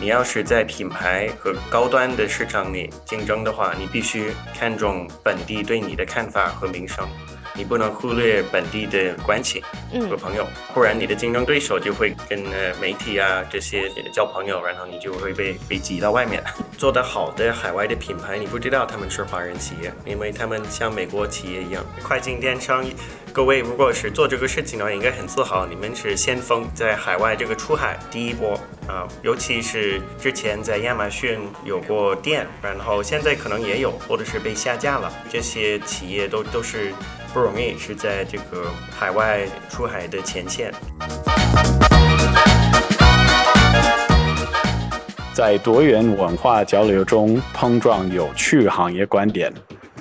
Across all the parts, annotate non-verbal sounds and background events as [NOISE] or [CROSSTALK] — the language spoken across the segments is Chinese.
你要是在品牌和高端的市场里竞争的话，你必须看重本地对你的看法和名声。你不能忽略本地的关系和朋友，不然你的竞争对手就会跟呃媒体啊这些交朋友，然后你就会被被挤到外面。[LAUGHS] 做得好的海外的品牌，你不知道他们是华人企业，因为他们像美国企业一样，跨境电商。各位如果是做这个事情的话，应该很自豪，你们是先锋，在海外这个出海第一波啊，尤其是之前在亚马逊有过店，然后现在可能也有，或者是被下架了，这些企业都都是。不容易，是在这个海外出海的前线。在多元文化交流中碰撞有趣行业观点。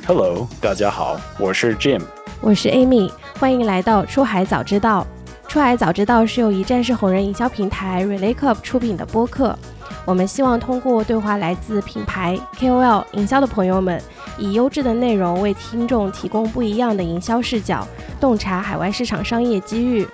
Hello，大家好，我是 Jim，我是 Amy，欢迎来到出海早知道。出海早知道是由一站式红人营销平台 Relay Cup 出品的播客。我们希望通过对话来自品牌 KOL 营销的朋友们。以优质的内容为听众提供不一样的营销视角，洞察海外市场商业机遇。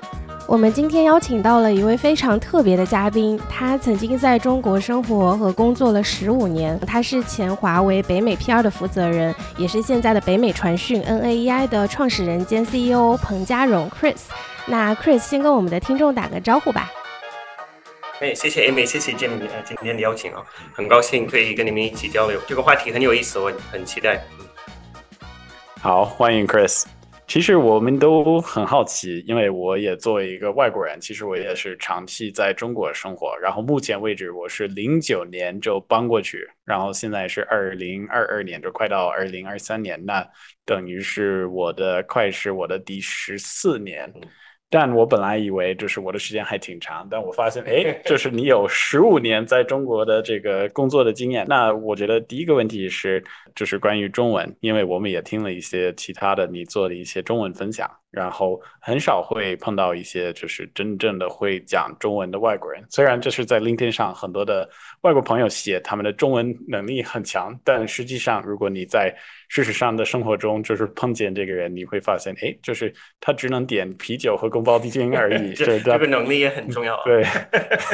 我们今天邀请到了一位非常特别的嘉宾，他曾经在中国生活和工作了十五年，他是前华为北美 PR 的负责人，也是现在的北美传讯 NAEI 的创始人兼 CEO 彭家荣 Chris。那 Chris 先跟我们的听众打个招呼吧。哎，谢谢 Amy，谢谢 Jim，呃，今天的邀请啊，很高兴可以跟你们一起交流，这个话题很有意思，我很期待。好，欢迎 Chris。其实我们都很好奇，因为我也作为一个外国人，其实我也是长期在中国生活，然后目前为止我是零九年就搬过去，然后现在是二零二二年，就快到二零二三年，那等于是我的快是我的第十四年。但我本来以为就是我的时间还挺长，但我发现，哎，[LAUGHS] 就是你有十五年在中国的这个工作的经验。那我觉得第一个问题是，就是关于中文，因为我们也听了一些其他的你做的一些中文分享，然后很少会碰到一些就是真正的会讲中文的外国人。虽然这是在 LinkedIn 上很多的外国朋友写他们的中文能力很强，但实际上如果你在事实上的生活中，就是碰见这个人，你会发现，哎，就是他只能点啤酒和宫保鸡丁而已。[LAUGHS] 这这个能力也很重要。对，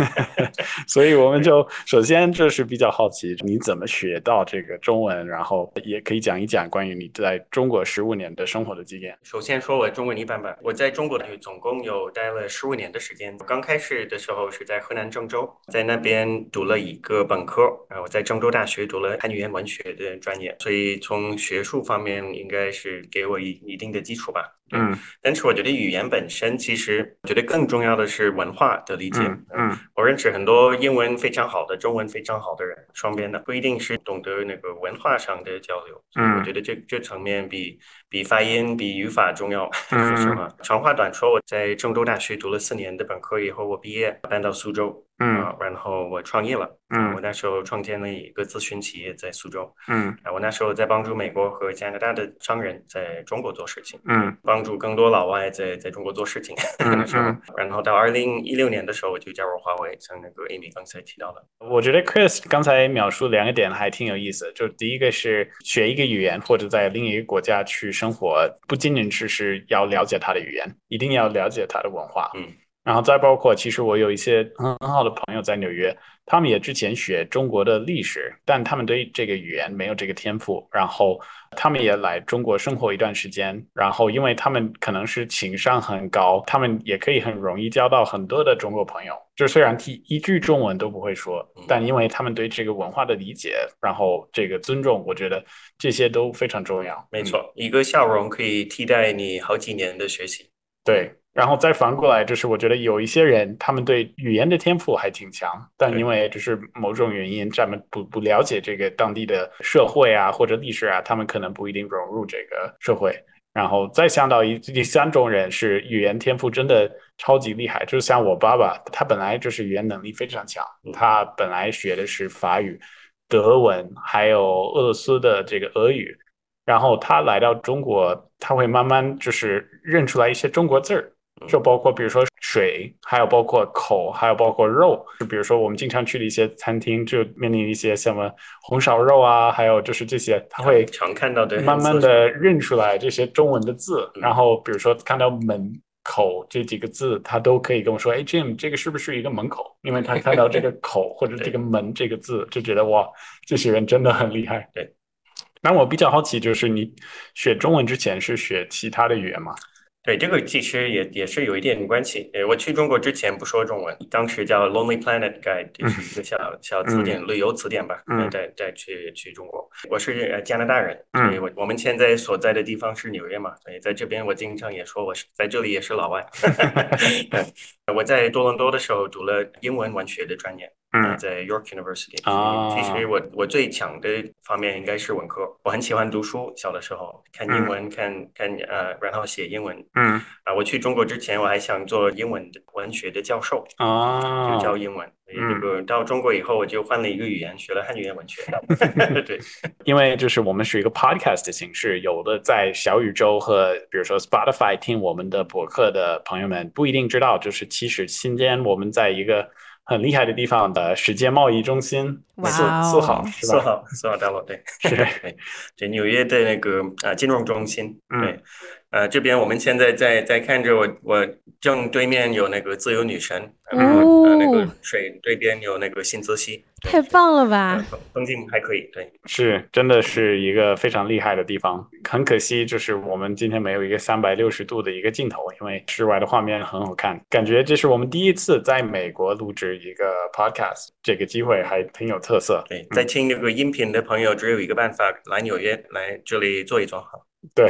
[LAUGHS] 所以我们就首先就是比较好奇，你怎么学到这个中文，然后也可以讲一讲关于你在中国十五年的生活的经验。首先说我中文一般般，我在中国总共有待了十五年的时间。刚开始的时候是在河南郑州，在那边读了一个本科，然后在郑州大学读了汉语言文学的专业，所以从学术方面应该是给我一一定的基础吧。嗯，但是我觉得语言本身，其实我觉得更重要的是文化的理解。嗯，我认识很多英文非常好的、中文非常好的人，双边的，不一定是懂得那个文化上的交流。嗯，我觉得这这层面比比发音、比语法重要。[LAUGHS] 是什么？长话短说，我在郑州大学读了四年的本科以后，我毕业搬到苏州。嗯，然后我创业了。嗯，我那时候创建了一个咨询企业在苏州。嗯，我那时候在帮助美国和加拿大的商人在中国做事情。嗯，帮助更多老外在在中国做事情。[LAUGHS] 嗯嗯。然后到二零一六年的时候，我就加入华为，像那个 Amy 刚才提到的。我觉得 Chris 刚才描述两个点还挺有意思，就第一个是学一个语言或者在另一个国家去生活，不仅仅只是要了解他的语言，一定要了解他的文化。嗯。然后再包括，其实我有一些很很好的朋友在纽约，他们也之前学中国的历史，但他们对这个语言没有这个天赋。然后他们也来中国生活一段时间，然后因为他们可能是情商很高，他们也可以很容易交到很多的中国朋友。就虽然一一句中文都不会说，但因为他们对这个文化的理解，然后这个尊重，我觉得这些都非常重要。没错，一个笑容可以替代你好几年的学习。对。然后再反过来，就是我觉得有一些人，他们对语言的天赋还挺强，但因为就是某种原因，他们不不了解这个当地的社会啊或者历史啊，他们可能不一定融入这个社会。然后再想到一第三种人是语言天赋真的超级厉害，就是像我爸爸，他本来就是语言能力非常强，他本来学的是法语、德文，还有俄罗斯的这个俄语，然后他来到中国，他会慢慢就是认出来一些中国字儿。就包括比如说水，还有包括口，还有包括肉。就比如说我们经常去的一些餐厅，就面临一些什么红烧肉啊，还有就是这些，他会常看到的慢慢的认出来这些中文的字。然后比如说看到门口这几个字，他都可以跟我说：“哎，Jim，这个是不是一个门口？”因为他看到这个口 [LAUGHS] 或者这个门这个字，就觉得哇，这些人真的很厉害。对。那我比较好奇，就是你学中文之前是学其他的语言吗？对，这个其实也也是有一点关系。呃，我去中国之前不说中文，当时叫 Lonely Planet Guide，就是一个小小词典、旅游词典吧。嗯。再再去去中国，我是加拿大人，所以我我们现在所在的地方是纽约嘛，所以在这边我经常也说我是在这里也是老外。[LAUGHS] 我在多伦多的时候读了英文文学的专业。嗯，在 York University。啊，其实我我最强的方面应该是文科，我很喜欢读书。小的时候看英文，看看呃，然后写英文。嗯，啊，我去中国之前，我还想做英文的文学的教授。啊，就教英文。这个到中国以后，我就换了一个语言，学了汉语言文学。[LAUGHS] 对，因为就是我们是一个 podcast 的形式，有的在小宇宙和比如说 Spotify 听我们的博客的朋友们不一定知道，就是其实今天我们在一个。很厉害的地方的世界贸易中心，四四号是吧？四号四号大楼对，是对，对纽约的那个啊金融中心，对。呃，这边我们现在在在看着我，我正对面有那个自由女神，然后呃那个水对边有那个新泽西，太棒了吧？风景还可以，对，是真的是一个非常厉害的地方。很可惜，就是我们今天没有一个三百六十度的一个镜头，因为室外的画面很好看。感觉这是我们第一次在美国录制一个 podcast，这个机会还挺有特色。对，在听这个音频的朋友，只有一个办法，来纽约来这里坐一坐哈。对，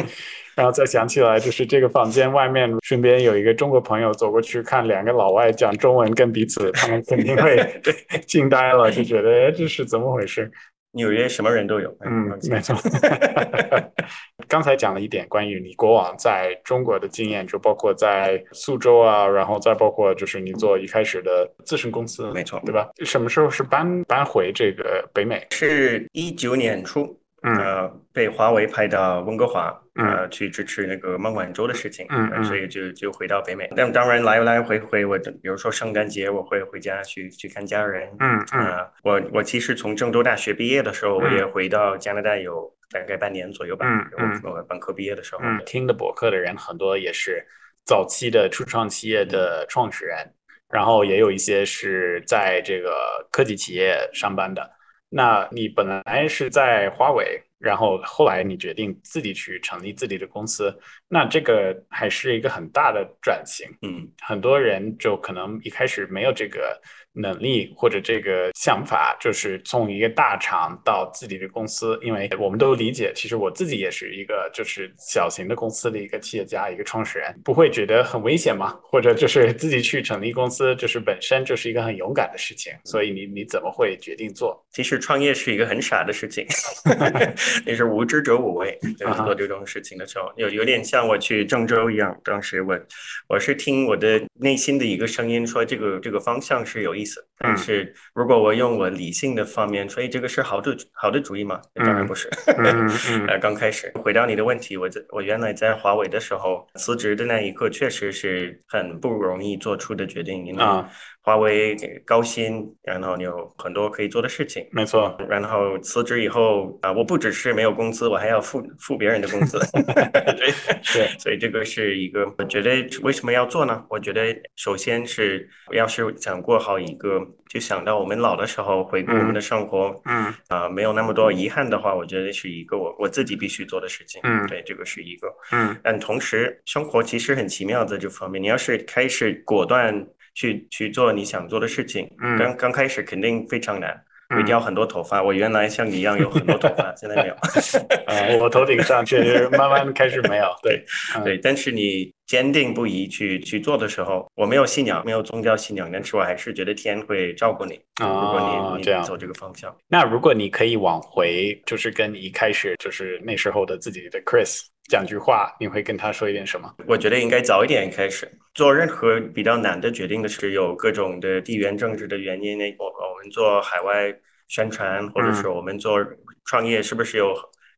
[LAUGHS] 然后再想起来，就是这个房间外面，顺便有一个中国朋友走过去看两个老外讲中文跟彼此，他们肯定会 [LAUGHS] 惊呆了，就觉得哎，这是怎么回事？纽约什么人都有，嗯，没错。[LAUGHS] 刚才讲了一点关于你过往在中国的经验，就包括在苏州啊，然后再包括就是你做一开始的自身公司，没错，对吧？什么时候是搬搬回这个北美？是一九年初。呃，被华为派到温哥华，呃，去支持那个孟晚舟的事情，嗯所以就就回到北美。但当然来来回回，我比如说圣诞节我会回家去去看家人。嗯嗯，我我其实从郑州大学毕业的时候，我也回到加拿大有大概半年左右吧。嗯我本科毕业的时候，听的博客的人很多也是早期的初创企业的创始人，然后也有一些是在这个科技企业上班的。那你本来是在华为，然后后来你决定自己去成立自己的公司，那这个还是一个很大的转型。嗯，很多人就可能一开始没有这个。能力或者这个想法，就是从一个大厂到自己的公司，因为我们都理解，其实我自己也是一个就是小型的公司的一个企业家，一个创始人，不会觉得很危险吗？或者就是自己去成立公司，就是本身就是一个很勇敢的事情。所以你你怎么会决定做？其实创业是一个很傻的事情，[LAUGHS] 也是无知者无畏。对做这种事情的时候，有有点像我去郑州一样，当时我我是听我的内心的一个声音说，这个这个方向是有意。但是，如果我用我理性的方面，所以这个是好的好的主意吗？当然不是。[LAUGHS] 呃，刚开始回答你的问题，我在我原来在华为的时候辞职的那一刻，确实是很不容易做出的决定，因为。华为高薪，然后有很多可以做的事情，没错。然后辞职以后啊，我不只是没有工资，我还要付付别人的工资。[LAUGHS] 对，是。[LAUGHS] 所以这个是一个，我觉得为什么要做呢？我觉得首先是要是想过好一个，就想到我们老的时候回顾我们的生活，嗯，啊，没有那么多遗憾的话，我觉得是一个我我自己必须做的事情。嗯，对，这个是一个。嗯，但同时生活其实很奇妙在这方面，你要是开始果断。去去做你想做的事情，刚刚开始肯定非常难，会掉很多头发。我原来像你一样有很多头发，现在没有。[LAUGHS] 啊，我头顶上确实慢慢开始没有。[LAUGHS] 对对，但是你坚定不移去去做的时候，我没有信仰，没有宗教信仰，但是我还是觉得天会照顾你。如果你你走这个方向，那如果你可以往回，就是跟一开始就是那时候的自己的 Chris。讲句话，你会跟他说一点什么？我觉得应该早一点开始做任何比较难的决定的时候，有各种的地缘政治的原因。那我我们做海外宣传，或者是我们做创业，是不是有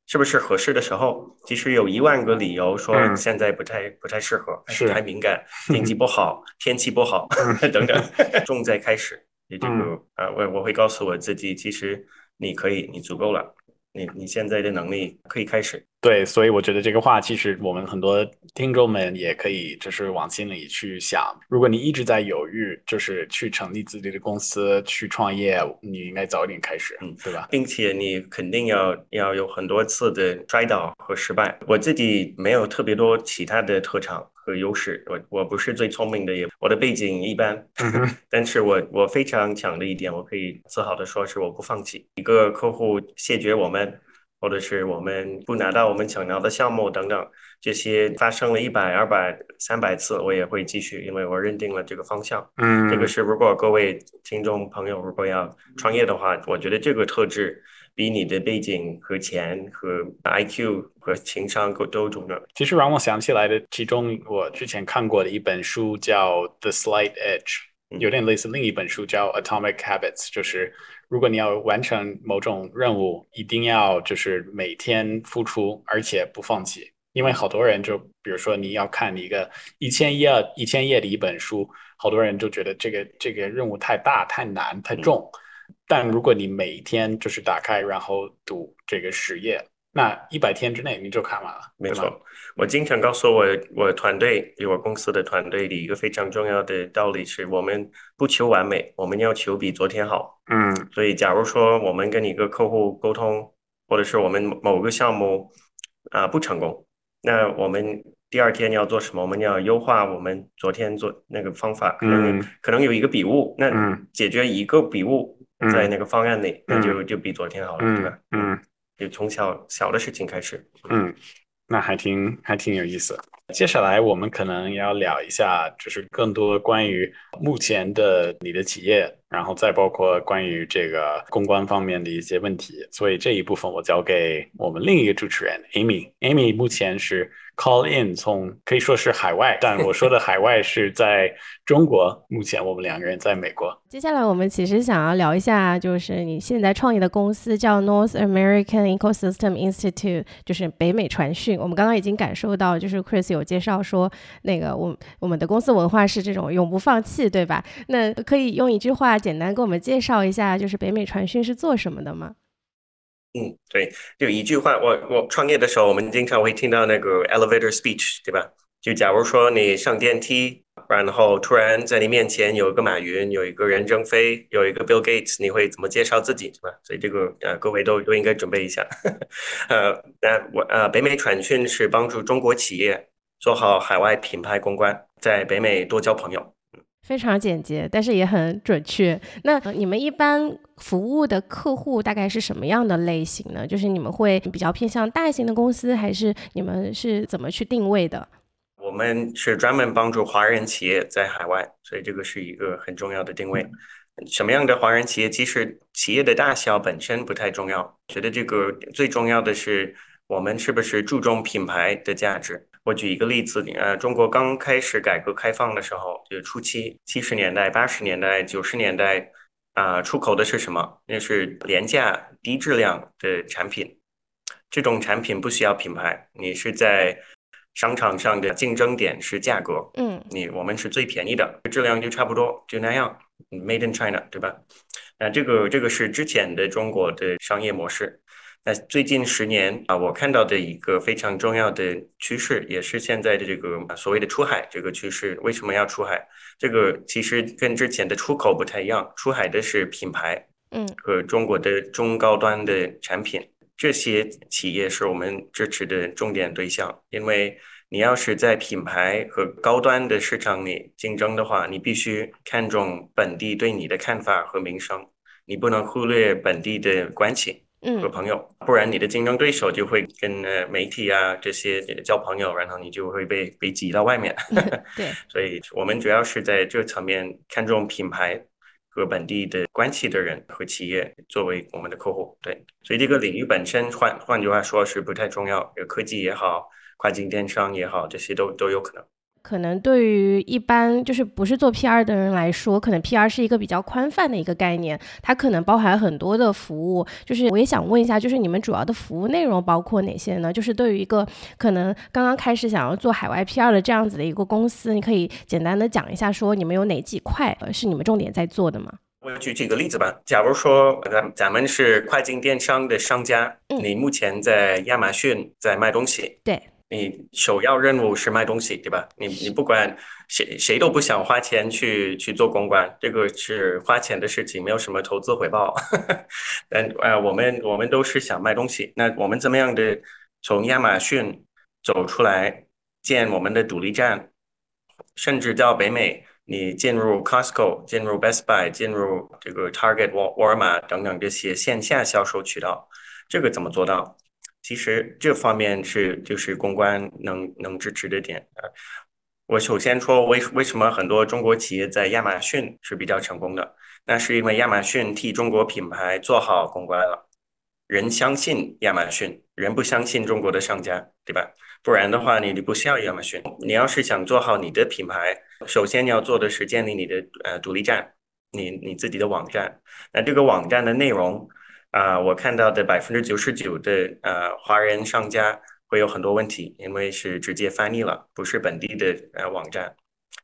是不是合适的时候，其实有一万个理由说嗯。现在不太不太适合，是太敏感，[LAUGHS] 经济不好，天气不好 [LAUGHS] 等等，重在开始。也就是嗯。啊，我我会告诉我自己，其实你可以，你足够了，你你现在的能力可以开始。对，所以我觉得这个话，其实我们很多听众们也可以就是往心里去想。如果你一直在犹豫，就是去成立自己的公司、去创业，你应该早一点开始，嗯对吧？并且你肯定要要有很多次的摔倒和失败。我自己没有特别多其他的特长和优势，我我不是最聪明的，也我的背景一般，[LAUGHS] 但是我我非常强的一点，我可以自豪的说是我不放弃。一个客户谢绝我们，或者是我们不拿到我们想要的项目等等，这些发生了一百、二百、三百次，我也会继续，因为我认定了这个方向。嗯，这个是如果各位听众朋友如果要创业的话，我觉得这个特质比你的背景和钱和 IQ 和情商都都重要。其实让我想起来的，其中我之前看过的一本书叫《The Slight Edge》，嗯有点类似另一本书叫《Atomic Habits》，就是如果你要完成某种任务，一定要就是每天付出，而且不放弃。因为好多人就比如说你要看一个一千页一千页的一本书，好多人就觉得这个这个任务太大、太难、太重。但如果你每一天就是打开然后读这个十页，那一百天之内你就看完了，没错，我经常告诉我我团队，我公司的团队的一个非常重要的道理是，我们不求完美，我们要求比昨天好。嗯所以，假如说我们跟一个客户沟通，或者是我们某个项目啊、不成功，那我们第二天要做什么？我们要优化我们昨天做那个方法，可能、嗯可能有一个笔误，那嗯解决一个笔误嗯在那个方案内，那嗯就就比昨天好了，对嗯吧？嗯就从小小的事情开始。嗯，那还挺还挺有意思。接下来我们可能要聊一下，就是更多关于目前的你的企业，然后再包括关于这个公关方面的一些问题。所以这一部分我交给我们另一个主持人 Amy。Amy 目前是 call in 从可以说是海外，但我说的海外是在中国。目前我们两个人在美国。[LAUGHS] 接下来我们其实想要聊一下，就是你现在创业的公司叫 North American Ecosystem Institute，就是北美传讯。我们刚刚已经感受到，就是 Chris 有有介绍说，那个我我们的公司文化是这种永不放弃，对吧？那可以用一句话简单给我们介绍一下，就是北美传讯是做什么的吗？嗯，对，就一句话，我我创业的时候，我们经常会听到那个 elevator speech，对吧？就假如说你上电梯，然后突然在你面前有一个马云，有一个任正非，有一个 Bill Gates，你会怎么介绍自己，对吧？所以这个呃，各位都都应该准备一下。[LAUGHS] 呃，那我呃，北美传讯是帮助中国企业做好海外品牌公关，在北美多交朋友。非常简洁，但是也很准确。那呃你们一般服务的客户大概是什么样的类型呢？就是你们会比较偏向大型的公司，还是你们是怎么去定位的？我们是专门帮助华人企业在海外，所以这个是一个很重要的定位。什么样的华人企业？其实企业的大小本身不太重要，觉得这个最重要的是我们是不是注重品牌的价值。我举一个例子，呃，中国刚开始改革开放的时候，就初期，七十年代、八十年代、九十年代，啊、出口的是什么？那是廉价、低质量的产品。这种产品不需要品牌，你是在商场上的竞争点是价格，嗯你我们是最便宜的，质量就差不多，就那样，Made in China，对吧？那这个这个是之前的中国的商业模式。那最近十年啊，我看到的一个非常重要的趋势，也是现在的这个啊所谓的出海这个趋势。为什么要出海？这个其实跟之前的出口不太一样，出海的是品牌嗯和中国的中高端的产品。这些企业是我们支持的重点对象，因为你要是在品牌和高端的市场里竞争的话，你必须看重本地对你的看法和名声，你不能忽略本地的关系和嗯朋友，不然你的竞争对手就会跟呃媒体啊这些交朋友，然后你就会被被挤到外面。[LAUGHS] 对，所以我们主要是在这层面看重品牌和本地的关系的人和企业作为我们的客户。对，所以这个领域本身换换句话说是不太重要，有科技也好，跨境电商也好，这些都都有可能。可能对于一般就是不是做 PR 的人来说，可能 PR 是一个比较宽泛的一个概念，它可能包含很多的服务。就是我也想问一下，就是你们主要的服务内容包括哪些呢？就是对于一个可能刚刚开始想要做海外 PR 的这样子的一个公司，你可以简单的讲一下，说你们有哪几块是你们重点在做的吗？我举几个例子吧。假如说咱咱们是跨境电商的商家，你目前在亚马逊在卖东西，对。你首要任务是卖东西，对吧？你你不管谁谁都不想花钱去去做公关，这个是花钱的事情，没有什么投资回报。[LAUGHS] 但呃，我们我们都是想卖东西。那我们怎么样的从亚马逊走出来，建我们的独立站，甚至到北美，你进入 Costco、进入 Best Buy、进入这个 Target、沃沃尔玛等等这些线下销售渠道，这个怎么做到？其实这方面是就是公关能能支持的点啊。我首先说为为什么很多中国企业在亚马逊是比较成功的？那是因为亚马逊替中国品牌做好公关了，人相信亚马逊，人不相信中国的商家，对吧？不然的话，你你不需要亚马逊。你要是想做好你的品牌，首先你要做的是建立你的呃独立站，你你自己的网站。那这个网站的内容。啊，我看到的百分之九十九的呃华人商家会有很多问题，因为是直接翻译了，不是本地的呃网站。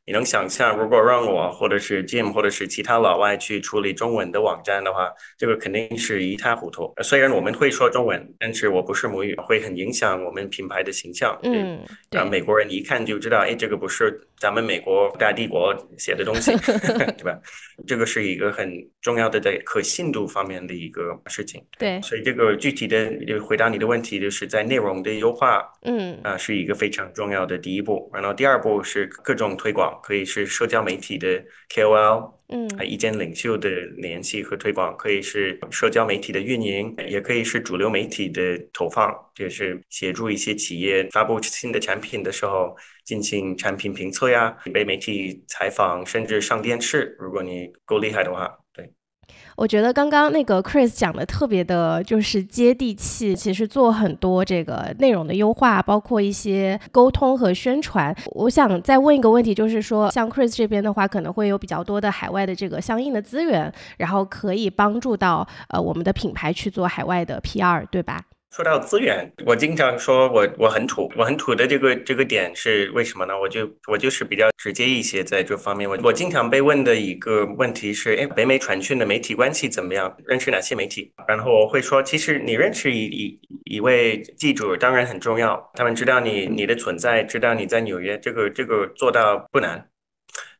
你能想象，如果让我或者是 Jim 或者是其他老外去处理中文的网站的话，这个肯定是一塌糊涂。虽然我们会说中文，但是我不是母语，会很影响我们品牌的形象。嗯，对。美国人一看就知道，哎，这个不是咱们美国大帝国写的东西，[LAUGHS] 对吧？这个是一个很重要的在可信度方面的一个事情。对。所以这个具体的回答你的问题，就是在内容的优化，嗯，啊，是一个非常重要的第一步。然后第二步是各种推广。可以是社交媒体的 KOL，嗯，意见领袖的联系和推广，可以是社交媒体的运营，也可以是主流媒体的投放，就是协助一些企业发布新的产品的时候进行产品评测呀，被媒体采访，甚至上电视，如果你够厉害的话。我觉得刚刚那个 Chris 讲的特别的，就是接地气。其实做很多这个内容的优化，包括一些沟通和宣传。我想再问一个问题，就是说，像 Chris 这边的话，可能会有比较多的海外的这个相应的资源，然后可以帮助到呃我们的品牌去做海外的 PR，对吧？说到资源，我经常说我我很土，我很土的这个这个点是为什么呢？我就我就是比较直接一些在这方面。我我经常被问的一个问题是：哎，北美传讯的媒体关系怎么样？认识哪些媒体？然后我会说，其实你认识一一一位记者当然很重要，他们知道你你的存在，知道你在纽约，这个这个做到不难。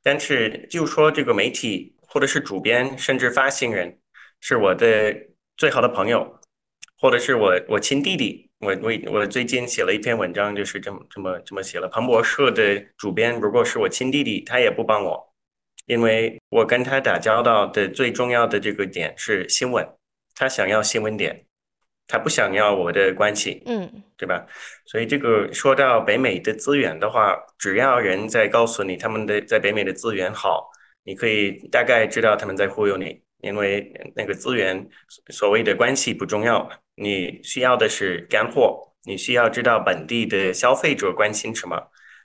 但是就说这个媒体或者是主编，甚至发行人，是我的最好的朋友。或者是我我亲弟弟，我我我最近写了一篇文章，就是这么这么这么写了。彭博社的主编如果是我亲弟弟，他也不帮我，因为我跟他打交道的最重要的这个点是新闻，他想要新闻点，他不想要我的关系，嗯，对吧？所以这个说到北美的资源的话，只要人在告诉你他们的在北美的资源好，你可以大概知道他们在忽悠你。因为那个资源所谓的关系不重要，你需要的是干货，你需要知道本地的消费者关心什么，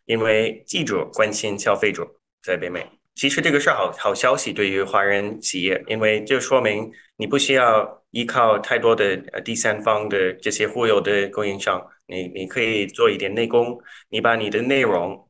因为记者关心消费者在北美。其实这个是好好消息对于华人企业，因为这说明你不需要依靠太多的第三方的这些忽悠的供应商，你你可以做一点内功，你把你的内容。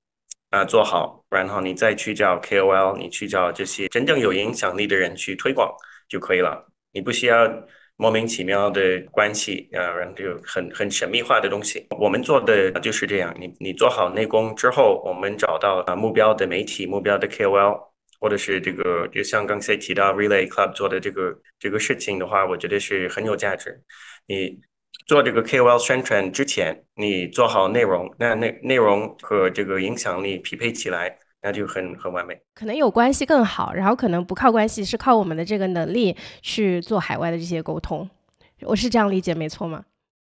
啊，做好，然后你再去找 KOL，你去找这些真正有影响力的人去推广就可以了。你不需要莫名其妙的关系啊，然后就很很神秘化的东西。我们做的就是这样。你你做好内功之后，我们找到啊目标的媒体、目标的 KOL，或者是这个，就像刚才提到 Relay Club 做的这个这个事情的话，我觉得是很有价值。你。做这个 KOL 宣传之前，你做好内容，那内内容和这个影响力匹配起来，那就很很完美。可能有关系更好，然后可能不靠关系，是靠我们的这个能力去做海外的这些沟通。我是这样理解，没错吗？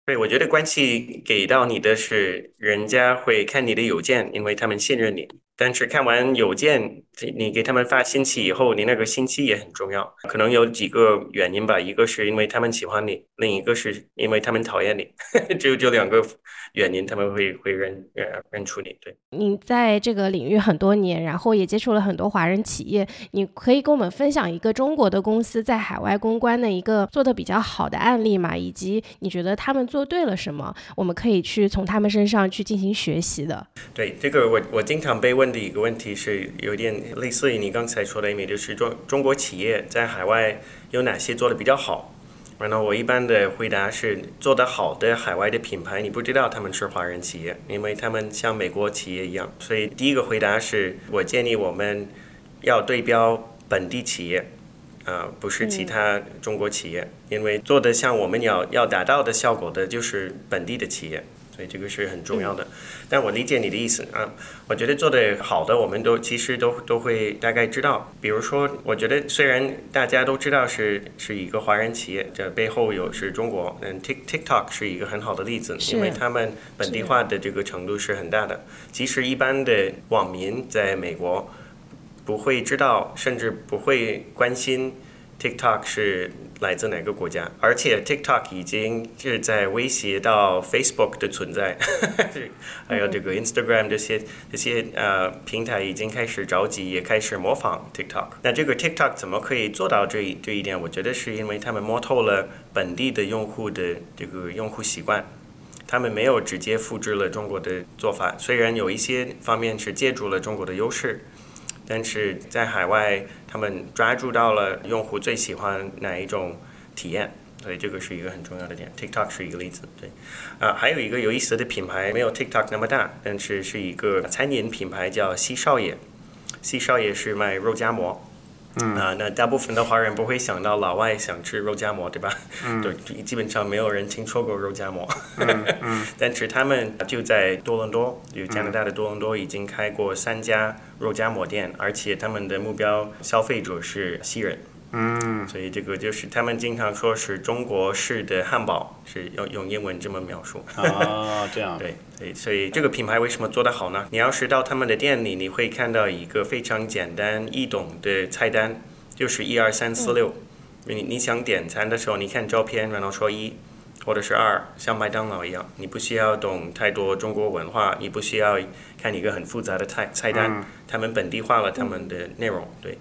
对，我觉得关系给到你的是，人家会看你的邮件，因为他们信任你。但是看完邮件，你给他们发信息以后，你那个信息也很重要。可能有几个原因吧，一个是因为他们喜欢你，另一个是因为他们讨厌你，[LAUGHS] 只有就两个原因，他们会会认认认出你。对，你在这个领域很多年，然后也接触了很多华人企业，你可以跟我们分享一个中国的公司在海外公关的一个做的比较好的案例嘛？以及你觉得他们做对了什么，我们可以去从他们身上去进行学习的。对，这个我我经常被问。问的一个问题是有点类似于你刚才说的，因为就是中中国企业在海外有哪些做的比较好？然后我一般的回答是，做得好的海外的品牌，你不知道他们是华人企业，因为他们像美国企业一样。所以第一个回答是我建议我们要对标本地企业，啊，不是其他中国企业，因为做的像我们要要达到的效果的就是本地的企业。所以这个是很重要的，但我理解你的意思啊。我觉得做的好的，我们都其实都都会大概知道。比如说，我觉得虽然大家都知道是是一个华人企业，这背后有是中国，嗯，Tik TikTok 是一个很好的例子，因为他们本地化的这个程度是很大的。其实一般的网民在美国不会知道，甚至不会关心。TikTok 是来自哪个国家？而且 TikTok 已经是在威胁到 Facebook 的存在，还有这个 Instagram 这些这些呃平台已经开始着急，也开始模仿 TikTok。那这个 TikTok 怎么可以做到这一这一点？我觉得是因为他们摸透了本地的用户的这个用户习惯，他们没有直接复制了中国的做法，虽然有一些方面是借助了中国的优势。但是在海外，他们抓住到了用户最喜欢哪一种体验，所以这个是一个很重要的点。TikTok 是一个例子，对。啊，还有一个有意思的品牌，没有 TikTok 那么大，但是是一个餐饮品牌，叫西少爷。西少爷是卖肉夹馍。嗯啊，那大部分的华人不会想到老外想吃肉夹馍，对吧？嗯，[LAUGHS] 对，基本上没有人听说过肉夹馍。嗯嗯，[LAUGHS] 但是他们就在多伦多，就加拿大的多伦多已经开过三家肉夹馍店，而且他们的目标消费者是西人。嗯，所以这个就是他们经常说是中国式的汉堡，是用用英文这么描述。啊，[LAUGHS] 这样。对，所以所以这个品牌为什么做得好呢？你要是到他们的店里，你会看到一个非常简单易懂的菜单，就是一二三四六。你你想点餐的时候，你看照片，然后说一，或者是二，像麦当劳一样，你不需要懂太多中国文化，你不需要看一个很复杂的菜菜单，他们本地化了他们的内容，对。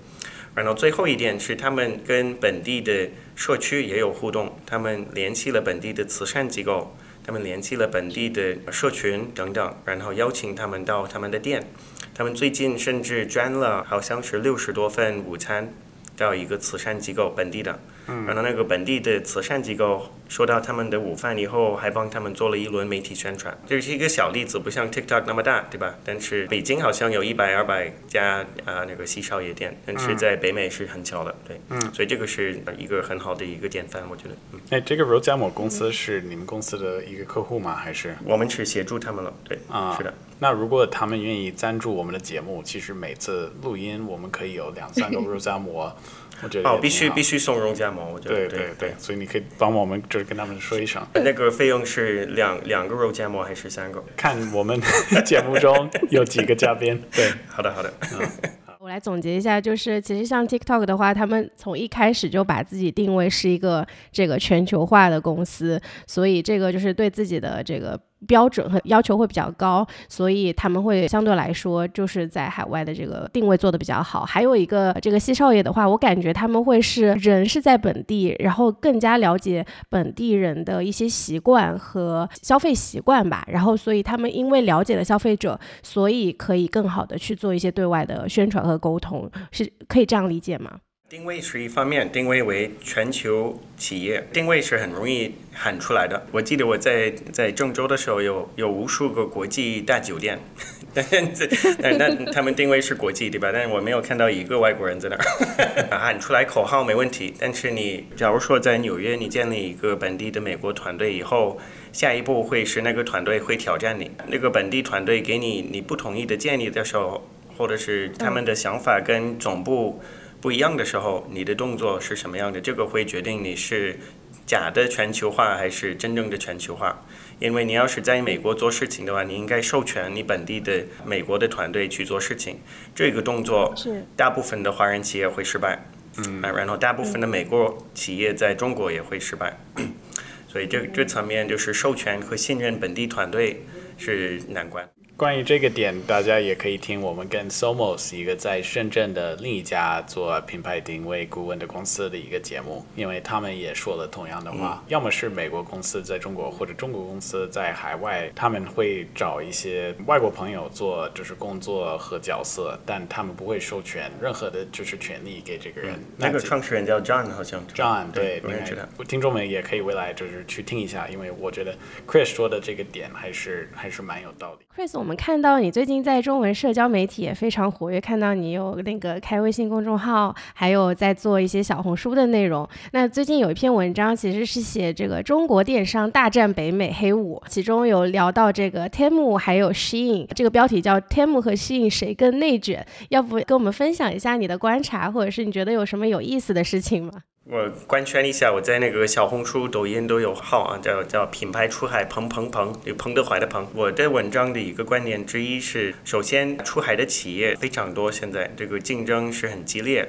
然后最后一点是，他们跟本地的社区也有互动，他们联系了本地的慈善机构，他们联系了本地的社群等等，然后邀请他们到他们的店。他们最近甚至捐了好像是六十多份午餐到一个慈善机构，本地的。然后那个本地的慈善机构收到他们的午饭以后，还帮他们做了一轮媒体宣传。这是一个小例子，不像 TikTok 那么大，对吧？但是北京好像有一百、二百家啊那个西少爷店，但是在北美是很巧的，对。嗯。所以这个是一个很好的一个典范，我觉得。嗯。哎，这个柔夹馍公司是你们公司的一个客户吗？还是？我们是协助他们了，对。啊。是的。那如果他们愿意赞助我们的节目，其实每次录音我们可以有两三个 [LAUGHS] 肉夹馍。哦，必须必须送肉夹馍，我觉得对对对，所以你可以帮我们就是跟他们说一声。那个费用是两两个肉夹馍还是三个？看我们节目中有几个嘉宾。[LAUGHS] 对，好的好的。[LAUGHS] 我来总结一下，就是其实像 TikTok 的话，他们从一开始就把自己定位是一个这个全球化的公司，所以这个就是对自己的这个。标准和要求会比较高，所以他们会相对来说就是在海外的这个定位做的比较好。还有一个这个西少爷的话，我感觉他们会是人是在本地，然后更加了解本地人的一些习惯和消费习惯吧。然后所以他们因为了解了消费者，所以可以更好的去做一些对外的宣传和沟通，是可以这样理解吗？定位是一方面，定位为全球企业，定位是很容易喊出来的。我记得我在在郑州的时候，有有无数个国际大酒店，[LAUGHS] 但但但他们定位是国际，对吧？但是我没有看到一个外国人在那儿 [LAUGHS] 喊出来口号没问题。但是你假如说在纽约，你建立一个本地的美国团队以后，下一步会是那个团队会挑战你，那个本地团队给你你不同意的建议的时候，或者是他们的想法跟总部。不一样的时候，你的动作是什么样的？这个会决定你是假的全球化还是真正的全球化。因为你要是在美国做事情的话，你应该授权你本地的美国的团队去做事情。这个动作是大部分的华人企业会失败，嗯，然后大部分的美国企业在中国也会失败。所以这这层面就是授权和信任本地团队是难关。关于这个点，大家也可以听我们跟 Somos 一个在深圳的另一家做品牌定位顾问的公司的一个节目，因为他们也说了同样的话，要么是美国公司在中国，或者中国公司在海外，他们会找一些外国朋友做就是工作和角色，但他们不会授权任何的就是权利给这个人。那个创始人叫 John，好像 John 对，我认识他。听众们也可以未来就是去听一下，因为我觉得 Chris 说的这个点还是还是蛮有道理。Chris，我们看到你最近在中文社交媒体也非常活跃，看到你有那个开微信公众号，还有在做一些小红书的内容。那最近有一篇文章，其实是写这个中国电商大战北美黑五，其中有聊到这个 Temu 还有 Shein，这个标题叫 Temu 和 Shein 谁更内卷？要不跟我们分享一下你的观察，或者是你觉得有什么有意思的事情吗？我官宣一下，我在那个小红书、抖音都有号啊，叫叫品牌出海彭彭彭，有彭德怀的彭。我的文章的一个观点之一是，首先出海的企业非常多，现在这个竞争是很激烈，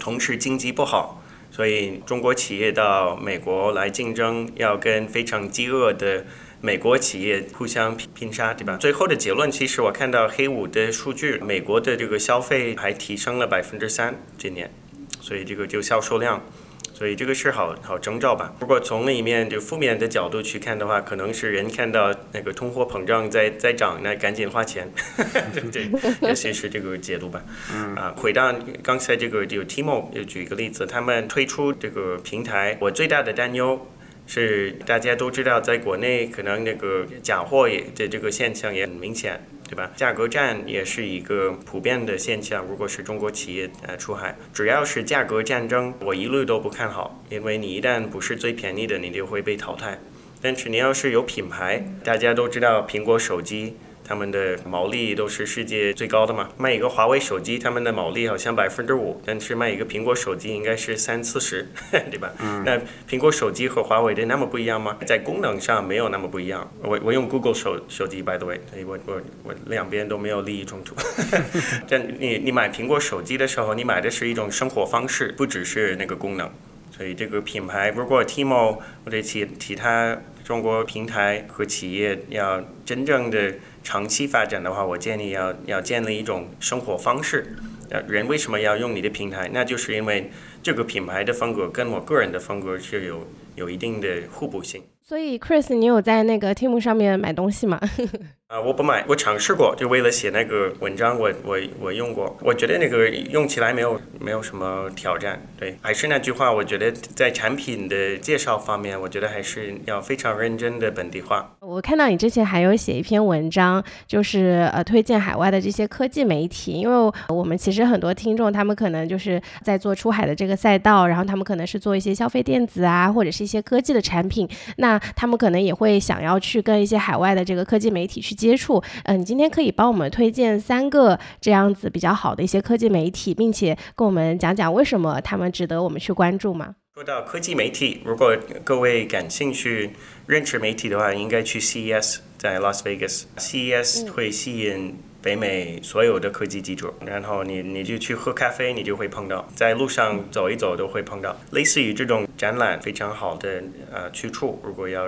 同时经济不好，所以中国企业到美国来竞争，要跟非常饥饿的。美国企业互相拼拼杀，对吧？最后的结论，其实我看到黑五的数据，美国的这个消费还提升了百分之三，今年。所以这个就销售量，所以这个是好好征兆吧。如果从另一面就负面的角度去看的话，可能是人看到那个通货膨胀在在涨，那赶紧花钱，对 [LAUGHS] 不对，[LAUGHS] 也许是这个解读吧。啊，回到刚才这个就 Timo 就举一个例子，他们推出这个平台，我最大的担忧。是大家都知道，在国内可能那个假货也的这个现象也很明显，对吧？价格战也是一个普遍的现象。如果是中国企业呃出海，只要是价格战争，我一律都不看好，因为你一旦不是最便宜的，你就会被淘汰。但是你要是有品牌，大家都知道苹果手机。他们的毛利都是世界最高的嘛，卖一个华为手机，他们的毛利好像百分之五，但是卖一个苹果手机应该是三四十，[LAUGHS] 对吧？嗯、那苹果手机和华为的那么不一样吗？在功能上没有那么不一样。我我用 Google 手手机，by the way，所以我我我两边都没有利益冲突。[LAUGHS] 但你你买苹果手机的时候，你买的是一种生活方式，不只是那个功能。所以这个品牌，如果 Timo 或者其其他中国平台和企业要真正的长期发展的话，我建议要要建立一种生活方式。呃，人为什么要用你的平台？那就是因为这个品牌的风格跟我个人的风格是有有一定的互补性。所以，Chris，你有在那个 Team 上面买东西吗？[LAUGHS] 啊，我不买，我尝试过，就为了写那个文章，我我我用过，我觉得那个用起来没有没有什么挑战。对，还是那句话，我觉得在产品的介绍方面，我觉得还是要非常认真的本地化。我看到你之前还有写一篇文章，就是呃推荐海外的这些科技媒体，因为我们其实很多听众他们可能就是在做出海的这个赛道，然后他们可能是做一些消费电子啊，或者是一些科技的产品，那他们可能也会想要去跟一些海外的这个科技媒体去接触。嗯、呃，你今天可以帮我们推荐三个这样子比较好的一些科技媒体，并且跟我们讲讲为什么他们值得我们去关注吗？说到科技媒体，如果各位感兴趣认识媒体的话，应该去 CES，在 Las Vegas。CES 会吸引北美所有的科技记者，然后你你就去喝咖啡，你就会碰到，在路上走一走都会碰到。类似于这种展览非常好的呃去处，如果要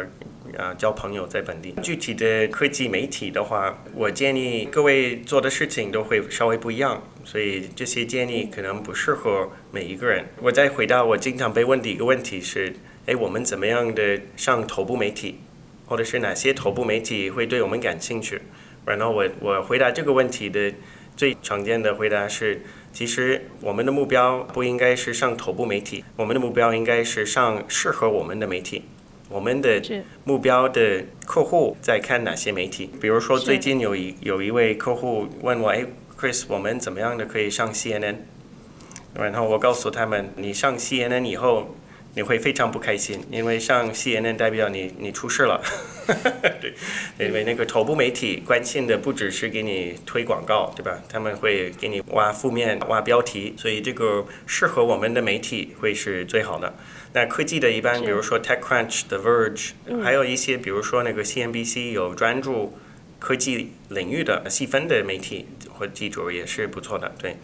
啊交朋友在本地。具体的科技媒体的话，我建议各位做的事情都会稍微不一样。所以这些建议可能不适合每一个人。我再回答我经常被问的一个问题是：哎，我们怎么样的上头部媒体，或者是哪些头部媒体会对我们感兴趣？然后我我回答这个问题的最常见的回答是：其实我们的目标不应该是上头部媒体，我们的目标应该是上适合我们的媒体。我们的目标的客户在看哪些媒体？比如说最近有一有一位客户问我：哎。Chris，我们怎么样的可以上 CNN？然后我告诉他们，你上 CNN 以后，你会非常不开心，因为上 CNN 代表你你出事了。[LAUGHS] 对，因为那个头部媒体关心的不只是给你推广告，对吧？他们会给你挖负面、挖标题，所以这个适合我们的媒体会是最好的。那科技的一般，比如说 TechCrunch、The Verge，还有一些，比如说那个 CNBC 有专注科技领域的细分的媒体或记者也是不错的。对，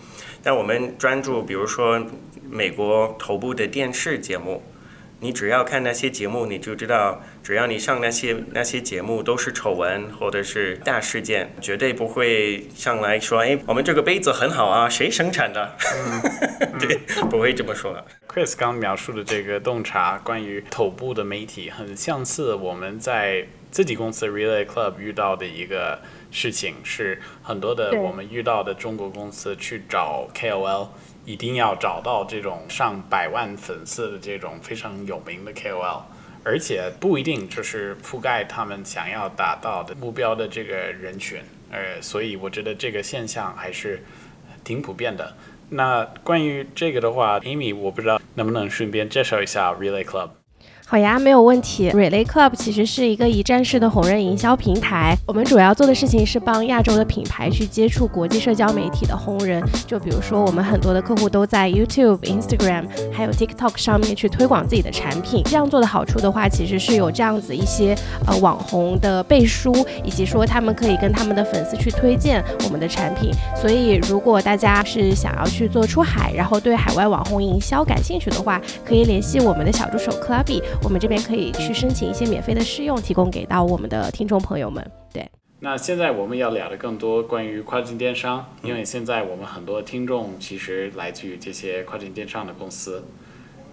但我们专注，比如说。美国头部的电视节目，你只要看那些节目，你就知道，只要你上那些那些节目都是丑闻或者是大事件，绝对不会上来说，哎，我们这个杯子很好啊，谁生产的？嗯 [LAUGHS] 对，不会这么说。Chris 刚描述的这个洞察，关于头部的媒体，很相似我们在自己公司 Relay Club 遇到的一个事情，是很多的我们遇到的中国公司去找 KOL。一定要找到这种上百万粉丝的这种非常有名的 KOL，而且不一定就是覆盖他们想要达到的目标的这个人群，呃，所以我觉得这个现象还是挺普遍的。那关于这个的话，Amy，我不知道能不能顺便介绍一下 Relay Club。好呀，没有问题。Relay Club 其实是一个一站式的红人营销平台。我们主要做的事情是帮亚洲的品牌去接触国际社交媒体的红人。就比如说，我们很多的客户都在 YouTube、Instagram 还有 TikTok 上面去推广自己的产品。这样做的好处的话，其实是有这样子一些呃网红的背书，以及说他们可以跟他们的粉丝去推荐我们的产品。所以，如果大家是想要去做出海，然后对海外网红营销感兴趣的话，可以联系我们的小助手 clubb。我们这边可以去申请一些免费的试用，提供给到我们的听众朋友们。对，那现在我们要聊的更多关于跨境电商，因为现在我们很多听众其实来自于这些跨境电商的公司。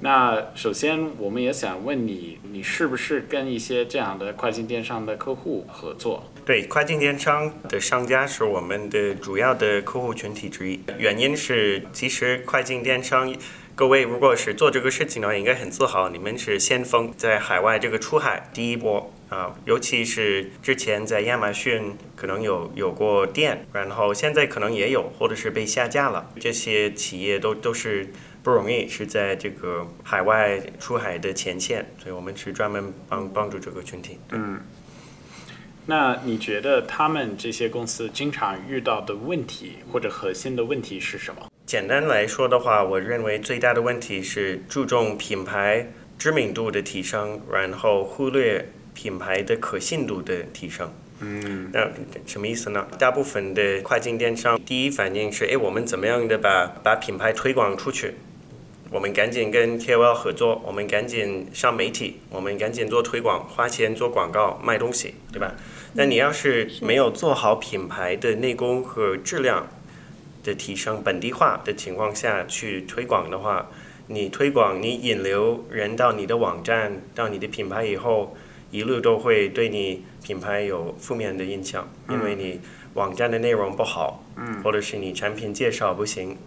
那首先，我们也想问你，你是不是跟一些这样的跨境电商的客户合作？对，跨境电商的商家是我们的主要的客户群体之一。原因是，其实跨境电商。各位，如果是做这个事情的话，应该很自豪，你们是先锋，在海外这个出海第一波啊，尤其是之前在亚马逊可能有有过店，然后现在可能也有，或者是被下架了，这些企业都都是不容易，是在这个海外出海的前线，所以我们是专门帮帮助这个群体。嗯，那你觉得他们这些公司经常遇到的问题或者核心的问题是什么？简单来说的话，我认为最大的问题是注重品牌知名度的提升，然后忽略品牌的可信度的提升。嗯，那什么意思呢？大部分的跨境电商第一反应是：哎，我们怎么样的把把品牌推广出去？我们赶紧跟 KOL 合作，我们赶紧上媒体，我们赶紧做推广，花钱做广告卖东西，对吧？那你要是没有做好品牌的内功和质量，的提升本地化的情况下去推广的话，你推广你引流人到你的网站到你的品牌以后，一路都会对你品牌有负面的印象，因为你网站的内容不好，或者是你产品介绍不行，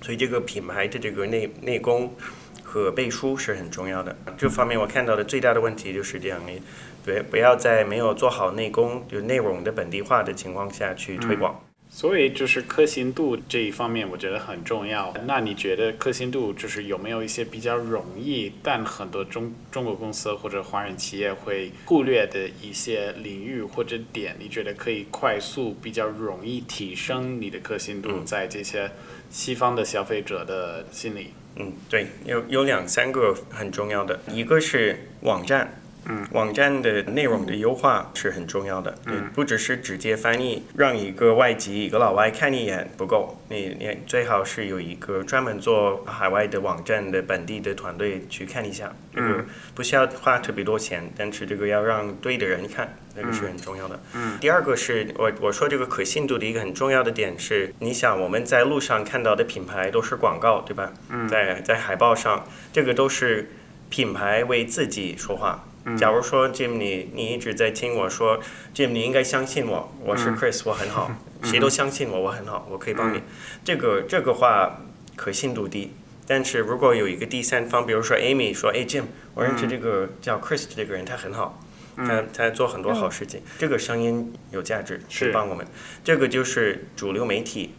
所以这个品牌的这个内内功和背书是很重要的。这方面我看到的最大的问题就是这样，你对不要在没有做好内功就内容的本地化的情况下去推广。所以就是可信度这一方面，我觉得很重要。那你觉得可信度就是有没有一些比较容易，但很多中中国公司或者华人企业会忽略的一些领域或者点？你觉得可以快速、比较容易提升你的可信度，在这些西方的消费者的心里？嗯，对，有有两三个很重要的，一个是网站。嗯，网站的内容的优化是很重要的。嗯，不只是直接翻译，让一个外籍一个老外看一眼不够，你你最好是有一个专门做海外的网站的本地的团队去看一下。嗯，不需要花特别多钱，但是这个要让对的人看，那个是很重要的。嗯，第二个是我我说这个可信度的一个很重要的点是，你想我们在路上看到的品牌都是广告，对吧？嗯，在在海报上，这个都是品牌为自己说话。假如说 Jim，你你一直在听我说，Jim，你应该相信我，我是 Chris，我很好，[LAUGHS] 谁都相信我，我很好，我可以帮你。这个这个话可信度低，但是如果有一个第三方，比如说 Amy 说，哎 Jim，我认识这个叫 Chris 这个人，他很好，他他做很多好事情，这个声音有价值，是帮我们。这个就是主流媒体，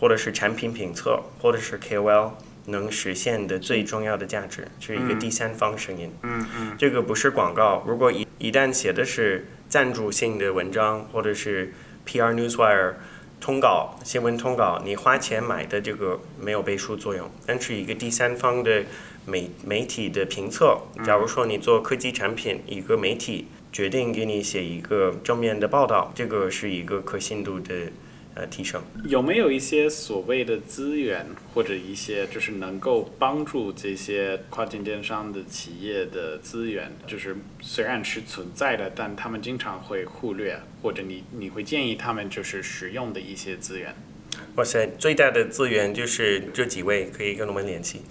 或者是产品评测，或者是 KOL。能实现的最重要的价值，是一个第三方声音。嗯嗯这个不是广告。如果一一旦写的是赞助性的文章，或者是 PR Newswire 通稿、新闻通稿，你花钱买的这个没有背书作用。但是一个第三方的媒媒体的评测，假如说你做科技产品，一个媒体决定给你写一个正面的报道，这个是一个可信度的呃提升。有没有一些所谓的资源，或者一些就是能够帮助这些跨境电商的企业的资源？就是虽然是存在的，但他们经常会忽略，或者你你会建议他们就是使用的一些资源。哇塞，最大的资源就是这几位可以跟我们联系。[LAUGHS]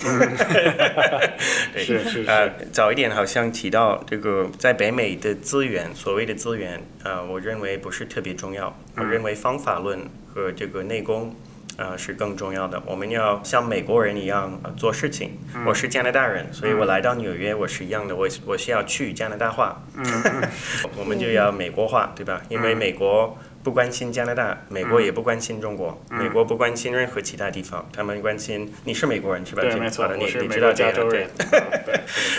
对是是是呃，早一点好像提到这个在北美的资源，所谓的资源，呃，我认为不是特别重要。我认为方法论和这个内功。呃，是更重要的。我们要像美国人一样、呃、做事情。我是加拿大人，所以我来到纽约，我是一样的。我我是要去加拿大化，[LAUGHS] 我们就要美国化，对吧？因为美国不关心加拿大，美国也不关心中国，美国不关心任何其他地方，他们关心你是美国人是吧？对，没错，你是你知道这国加州样对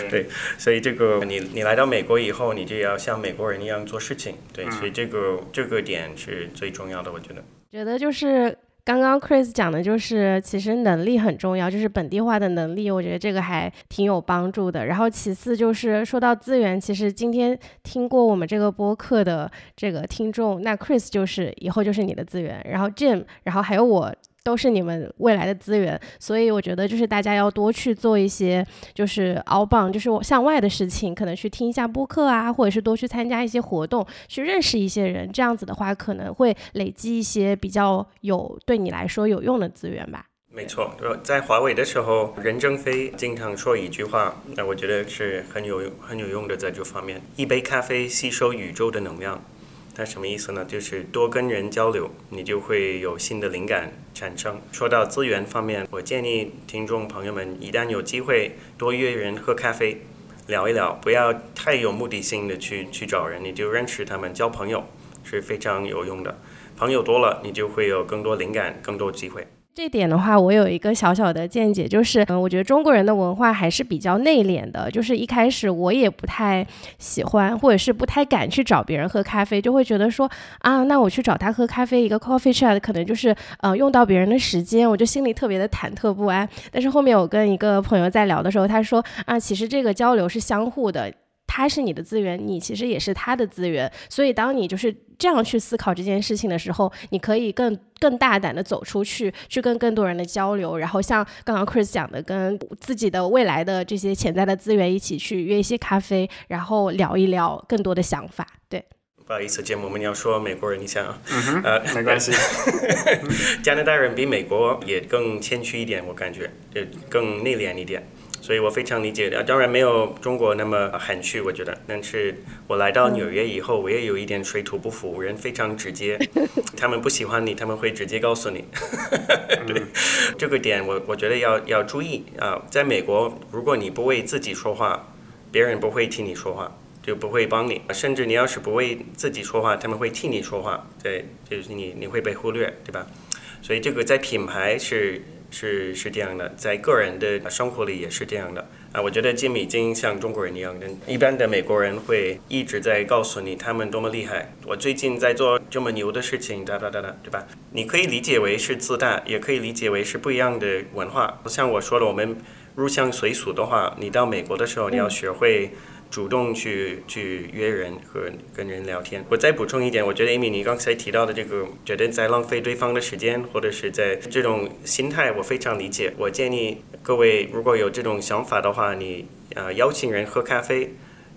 [LAUGHS] 对，所以这个你你来到美国以后，你就要像美国人一样做事情。对，所以这个这个点是最重要的，我觉得。觉得就是刚刚 Chris 讲的，就是其实能力很重要，就是本地化的能力，我觉得这个还挺有帮助的。然后其次就是说到资源，其实今天听过我们这个播客的这个听众，那 Chris 就是以后就是你的资源，然后 Jim，然后还有我。都是你们未来的资源，所以我觉得就是大家要多去做一些就是 outbound，就是向外的事情，可能去听一下播客啊，或者是多去参加一些活动，去认识一些人，这样子的话可能会累积一些比较有对你来说有用的资源吧。没错，在华为的时候，任正非经常说一句话，那我觉得是很有、很有用的，在这方面，一杯咖啡吸收宇宙的能量。它什么意思呢？就是多跟人交流，你就会有新的灵感产生。说到资源方面，我建议听众朋友们，一旦有机会，多约人喝咖啡，聊一聊，不要太有目的性的去去找人，你就认识他们，交朋友是非常有用的。朋友多了，你就会有更多灵感，更多机会。这点的话，我有一个小小的见解，就是，嗯，我觉得中国人的文化还是比较内敛的。就是一开始我也不太喜欢，或者是不太敢去找别人喝咖啡，就会觉得说，啊，那我去找他喝咖啡，一个 coffee chat 可能就是，呃，用到别人的时间，我就心里特别的忐忑不安。但是后面我跟一个朋友在聊的时候，他说，啊，其实这个交流是相互的。他是你的资源，你其实也是他的资源，所以当你就是这样去思考这件事情的时候，你可以更更大胆的走出去，去跟更多人的交流，然后像刚刚 Chris 讲的，跟自己的未来的这些潜在的资源一起去约一些咖啡，然后聊一聊更多的想法。对，不好意思，节目我们要说美国人一下啊，嗯呃，没关系。[LAUGHS] 加拿大人比美国也更谦虚一点，我感觉，也更内敛一点，所以我非常理解。呃当然没有中国那么含蓄，我觉得。但是我来到纽约以后，我也有一点水土不服，人非常直接，[LAUGHS] 他们不喜欢你，他们会直接告诉你。[LAUGHS] 对，这个点我我觉得要要注意啊、在美国，如果你不为自己说话，别人不会替你说话。就不会帮你，甚至你要是不为自己说话，他们会替你说话，对，就是你你会被忽略，对吧？所以这个在品牌是是是这样的，在个人的生活里也是这样的啊。我觉得吉米已经像中国人一样的，一般的美国人会一直在告诉你他们多么厉害。我最近在做这么牛的事情，哒哒哒哒，对吧？你可以理解为是自大，也可以理解为是不一样的文化。像我说的，我们入乡随俗的话，你到美国的时候，你要学会。主动去去约人和跟人聊天。我再补充一点，我觉得 Amy 你刚才提到的这个，觉得在浪费对方的时间，或者是在这种心态，我非常理解。我建议各位如果有这种想法的话，你呃邀请人喝咖啡，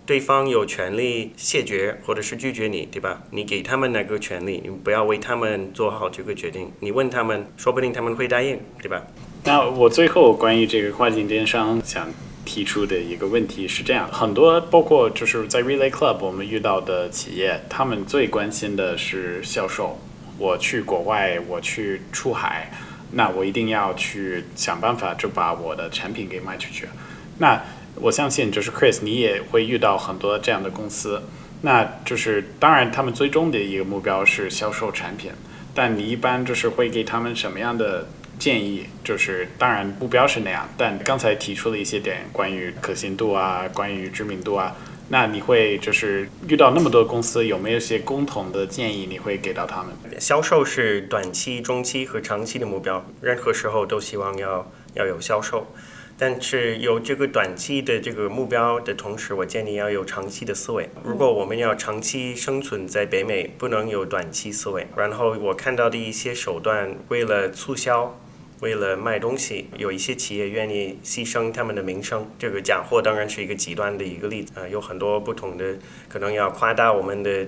对方有权利谢绝或者是拒绝你，对吧？你给他们那个权利，你不要为他们做好这个决定。你问他们，说不定他们会答应，对吧？那我最后关于这个跨境电商想提出的一个问题是这样：很多包括就是在 Relay Club 我们遇到的企业，他们最关心的是销售。我去国外，我去出海，那我一定要去想办法就把我的产品给卖出去。那我相信就是 Chris，你也会遇到很多这样的公司。那就是当然，他们最终的一个目标是销售产品，但你一般就是会给他们什么样的建议，就是当然目标是那样，但刚才提出了一些点，关于可信度啊，关于知名度啊，那你会就是遇到那么多公司，有没有一些共同的建议你会给到他们？销售是短期、中期和长期的目标，任何时候都希望要要有销售。但是有这个短期的这个目标的同时，我建议要有长期的思维。如果我们要长期生存在北美，不能有短期思维。然后我看到的一些手段，为了促销，为了卖东西，有一些企业愿意牺牲他们的名声。这个假货当然是一个极端的一个例子啊，有很多不同的可能要夸大我们的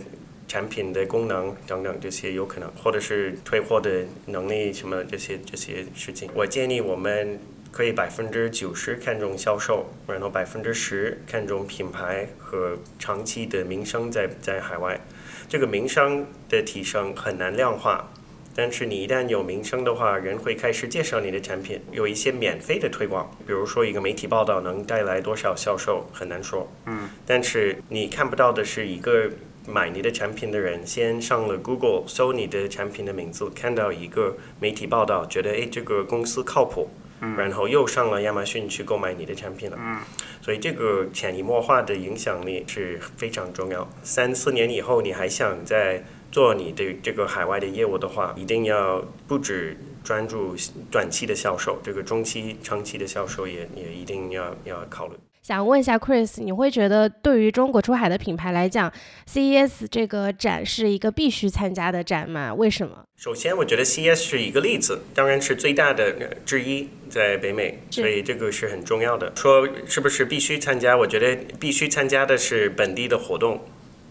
产品的功能等等这些有可能，或者是退货的能力什么这些这些事情。我建议我们。可以百分之九十看重销售，然后百分之十看重品牌和长期的名声在在海外。这个名声的提升很难量化，但是你一旦有名声的话，人会开始介绍你的产品。有一些免费的推广，比如说一个媒体报道能带来多少销售，很难说。嗯。但是你看不到的是一个买你的产品的人先上了 Google 搜你的产品的名字，看到一个媒体报道，觉得诶这个公司靠谱。然后又上了亚马逊去购买你的产品了，嗯所以这个潜移默化的影响力是非常重要。三四年以后，你还想在做你的这个海外的业务的话，一定要不止专注短期的销售，这个中期、长期的销售也也一定要要考虑。想问一下 Chris，你会觉得对于中国出海的品牌来讲，CES 这个展是一个必须参加的展吗？为什么？首先，我觉得 CES 是一个例子，当然是最大的之一在北美，所以这个是很重要的。说是不是必须参加？我觉得必须参加的是本地的活动。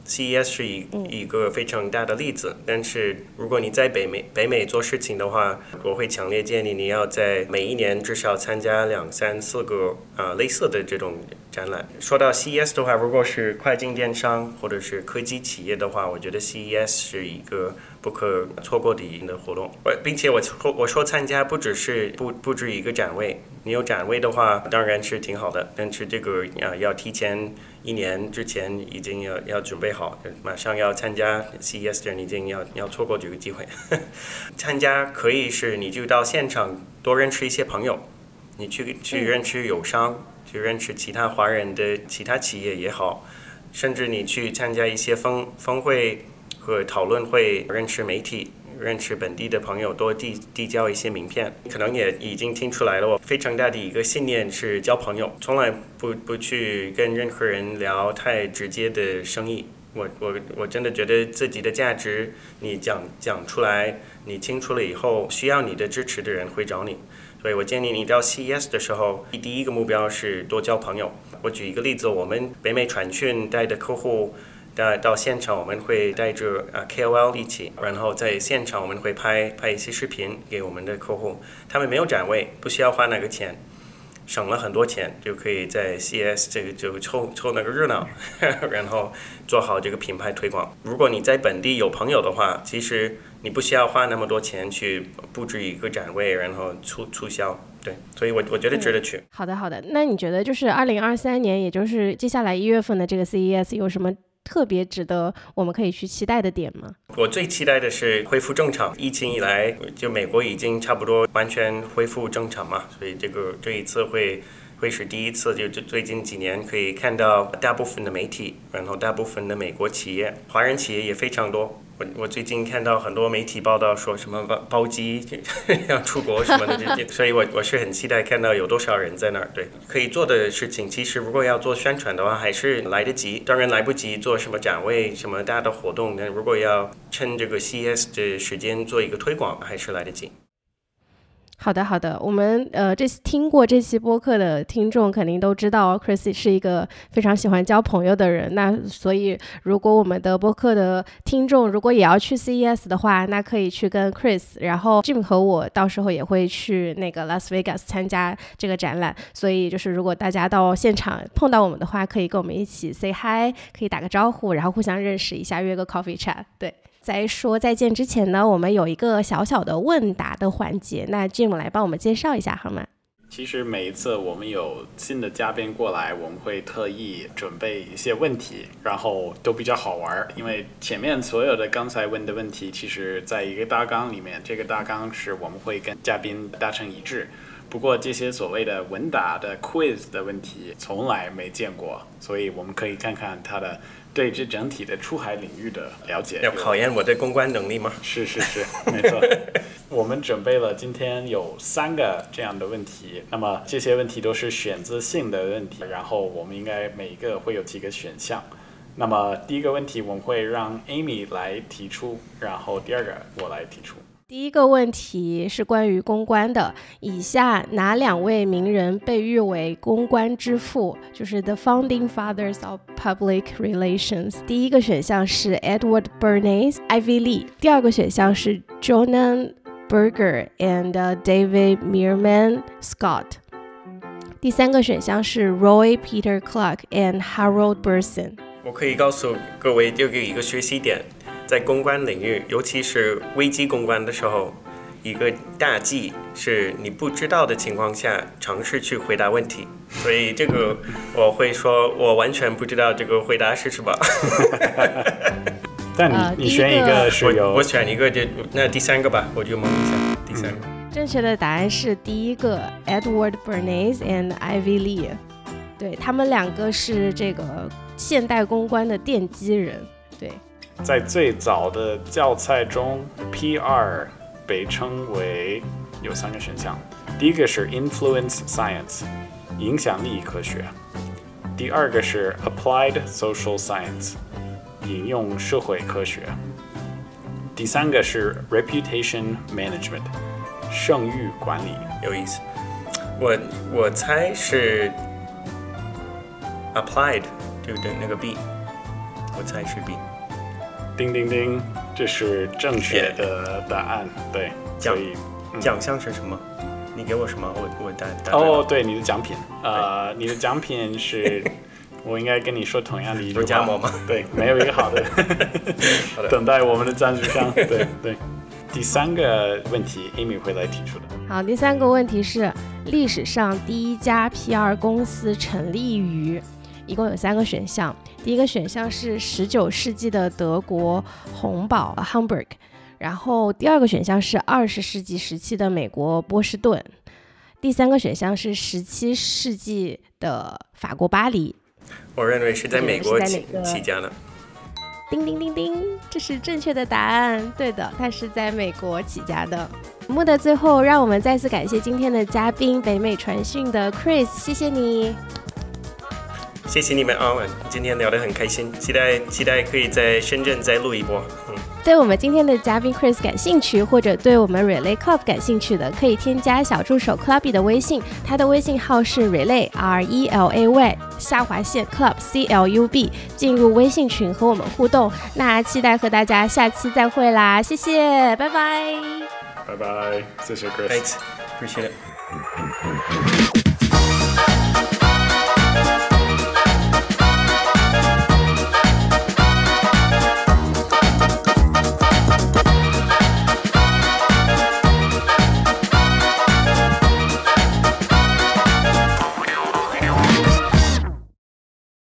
CES 是一一个非常大的例子，但是如果你在北美北美做事情的话，我会强烈建议你要在每一年至少参加两三四个啊类似的这种展览。说到 CES 的话，如果是跨境电商或者是科技企业的话，我觉得 CES 是一个不可错过的一个活动。我并且我说我说参加不只是布布置一个展位，你有展位的话当然是挺好的，但是这个啊要提前。一年之前已经要要准备好，马上要参加 CES 的人已经要要错过这个机会。[LAUGHS] 参加可以是你就到现场多认识一些朋友，你去去认识友商，去认识其他华人的其他企业也好，甚至你去参加一些峰峰会和讨论会，认识媒体。认识本地的朋友，多递递交一些名片。可能也已经听出来了，我非常大的一个信念是交朋友，从来不不去跟任何人聊太直接的生意。我我我真的觉得自己的价值，你讲讲出来，你清楚了以后，需要你的支持的人会找你。所以我建议你到 CES 的时候，第一个目标是多交朋友。我举一个例子，我们北美传讯带的客户。到到现场，我们会带着啊 KOL 一起，然后在现场我们会拍拍一些视频给我们的客户。他们没有展位，不需要花那个钱，省了很多钱，就可以在 CS 这个就凑凑那个热闹，[LAUGHS] 然后做好这个品牌推广。如果你在本地有朋友的话，其实你不需要花那么多钱去布置一个展位，然后促促销。对，所以我我觉得值得去。好的好的，那你觉得就是二零二三年，也就是接下来一月份的这个 CES 有什么？特别值得我们可以去期待的点吗？我最期待的是恢复正常。疫情以来，就美国已经差不多完全恢复正常嘛，所以这个这一次会会是第一次，就就最近几年可以看到大部分的媒体，然后大部分的美国企业，华人企业也非常多。我我最近看到很多媒体报道说什么包包机 [LAUGHS] 要出国什么的，所以我我是很期待看到有多少人在那儿。对，可以做的事情，其实如果要做宣传的话，还是来得及。当然来不及做什么展位、什么大的活动，那如果要趁这个 CS 的时间做一个推广，还是来得及。好的，好的，我们呃，这听过这期播客的听众肯定都知道，Chris 是一个非常喜欢交朋友的人。那所以，如果我们的播客的听众如果也要去 CES 的话，那可以去跟 Chris，然后 Jim 和我到时候也会去那个 Las Vegas 参加这个展览。所以，就是如果大家到现场碰到我们的话，可以跟我们一起 say hi，可以打个招呼，然后互相认识一下，约个 coffee chat。对。在说再见之前呢，我们有一个小小的问答的环节，那 Jim 来帮我们介绍一下好吗？其实每一次我们有新的嘉宾过来，我们会特意准备一些问题，然后都比较好玩儿。因为前面所有的刚才问的问题，其实在一个大纲里面，这个大纲是我们会跟嘉宾达成一致。不过这些所谓的文答的 quiz 的问题，从来没见过，所以我们可以看看他的对这整体的出海领域的了解。要考验我的公关能力吗？是是是，没错。[LAUGHS] 我们准备了今天有三个这样的问题，那么这些问题都是选择性的问题，然后我们应该每一个会有几个选项。那么第一个问题我们会让 Amy 来提出，然后第二个我来提出。第一个问题是关于公关的，以下哪两位名人被誉为公关之父？就是 The Founding Fathers of Public Relations。第一个选项是 Edward Bernays、Ivy Lee，第二个选项是 Jonan Berger and David Meerman Scott。第三个选项是 Roy Peter Clark and Harold Burson。我可以告诉各位，这个一个学习点，在公关领域，尤其是危机公关的时候，一个大忌是你不知道的情况下尝试去回答问题。所以这个我会说，我完全不知道这个回答是什么。[LAUGHS] 但你、呃你选一个是有我选一个，就那第三个吧，我就蒙一下第三个。正确的答案是第一个 Edward Bernays and Ivy Lee，对他们两个是这个现代公关的奠基人。对，在最早的教材中，PR 被称为有三个选项，第一个是 influence science，影响力科学；第二个是 applied social science，应用社会科学；第三个是 reputation management，声誉管理。有意思。我我猜是 applied，对不对？那个 B，我猜是 B。叮叮叮，这是正确的答案。对，奖所以奖项是什么？你给我什么？我我答答哦，对，你的奖品，呃，你的奖品是，[LAUGHS] 我应该跟你说同样的一句话。有加盟吗？[LAUGHS] 对，没有一个好的，好 [LAUGHS] 的等待我们的赞助商。对对。第三个问题，Amy 会来提出的。好，第三个问题是历史上第一家 PR 公司成立于，一共有三个选项。第一个选项是十九世纪的德国红堡 Hamburg，然后第二个选项是二十世纪时期的美国波士顿，第三个选项是十七世纪的法国巴黎。我认为是在美国起起家的。叮叮叮叮，这是正确的答案。对的，它是在美国起家的。节目的最后，让我们再次感谢今天的嘉宾北美传讯的 Chris，谢谢你。谢谢你们啊，我今天聊得很开心，期待期待可以在深圳再录一波。嗯，对我们今天的嘉宾 Chris 感兴趣，或者对我们 Relay Club 感兴趣的，可以添加小助手 Clubby 的微信，他的微信号是 Relay R E L A Y 下划线 Club C L U B，进入微信群和我们互动。那期待和大家下期再会啦，谢谢，拜拜。拜拜，谢谢 Chris。Thanks, appreciate it.